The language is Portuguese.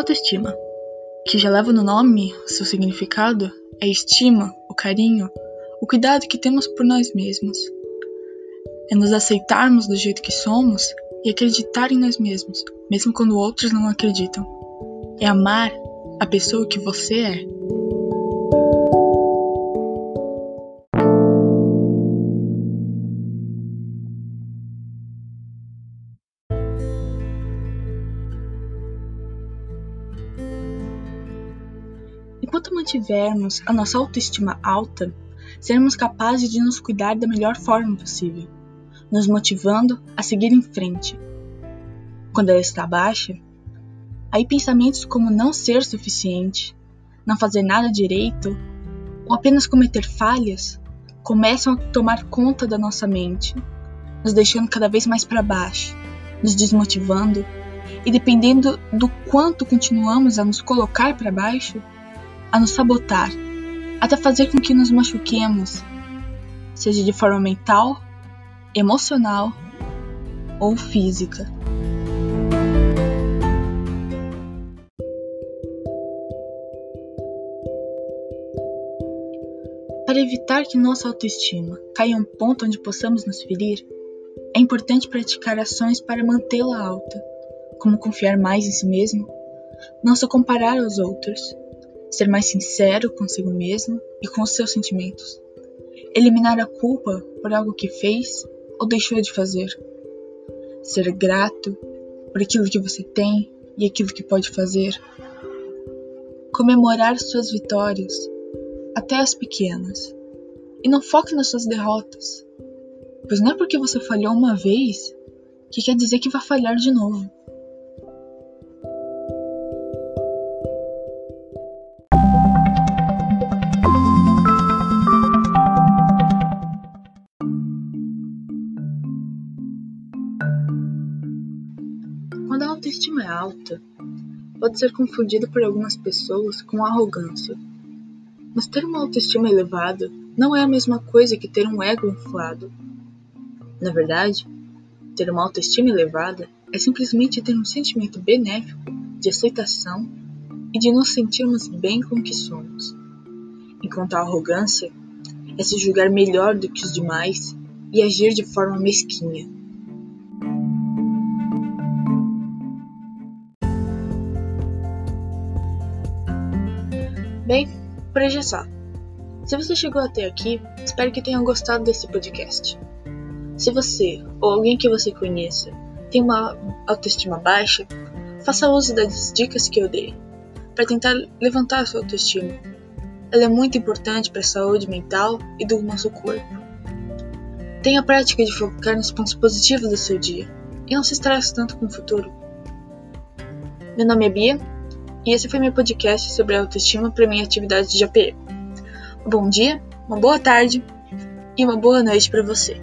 Autoestima, que já leva no nome seu significado, é estima, o carinho, o cuidado que temos por nós mesmos. É nos aceitarmos do jeito que somos e acreditar em nós mesmos, mesmo quando outros não acreditam. É amar a pessoa que você é. Enquanto mantivermos a nossa autoestima alta, seremos capazes de nos cuidar da melhor forma possível, nos motivando a seguir em frente. Quando ela está baixa, aí pensamentos como não ser suficiente, não fazer nada direito ou apenas cometer falhas começam a tomar conta da nossa mente, nos deixando cada vez mais para baixo, nos desmotivando e dependendo do quanto continuamos a nos colocar para baixo, a nos sabotar, até fazer com que nos machuquemos, seja de forma mental, emocional ou física. Para evitar que nossa autoestima caia a um ponto onde possamos nos ferir, é importante praticar ações para mantê-la alta, como confiar mais em si mesmo, não se comparar aos outros, ser mais sincero consigo mesmo e com os seus sentimentos, eliminar a culpa por algo que fez ou deixou de fazer, ser grato por aquilo que você tem e aquilo que pode fazer, comemorar suas vitórias, até as pequenas, e não foque nas suas derrotas, pois não é porque você falhou uma vez que quer dizer que vai falhar de novo. Quando a autoestima é alta, pode ser confundido por algumas pessoas com arrogância. Mas ter uma autoestima elevada não é a mesma coisa que ter um ego inflado. Na verdade, ter uma autoestima elevada é simplesmente ter um sentimento benéfico de aceitação e de nos sentirmos bem com o que somos. Enquanto a arrogância é se julgar melhor do que os demais e agir de forma mesquinha. Bem, por hoje é só. Se você chegou até aqui, espero que tenha gostado desse podcast. Se você ou alguém que você conheça tem uma autoestima baixa, faça uso das dicas que eu dei para tentar levantar a sua autoestima. Ela é muito importante para a saúde mental e do nosso corpo. Tenha a prática de focar nos pontos positivos do seu dia e não se estresse tanto com o futuro. Meu nome é Bia e esse foi meu podcast sobre autoestima para minha atividade de APE. Bom dia, uma boa tarde e uma boa noite para você.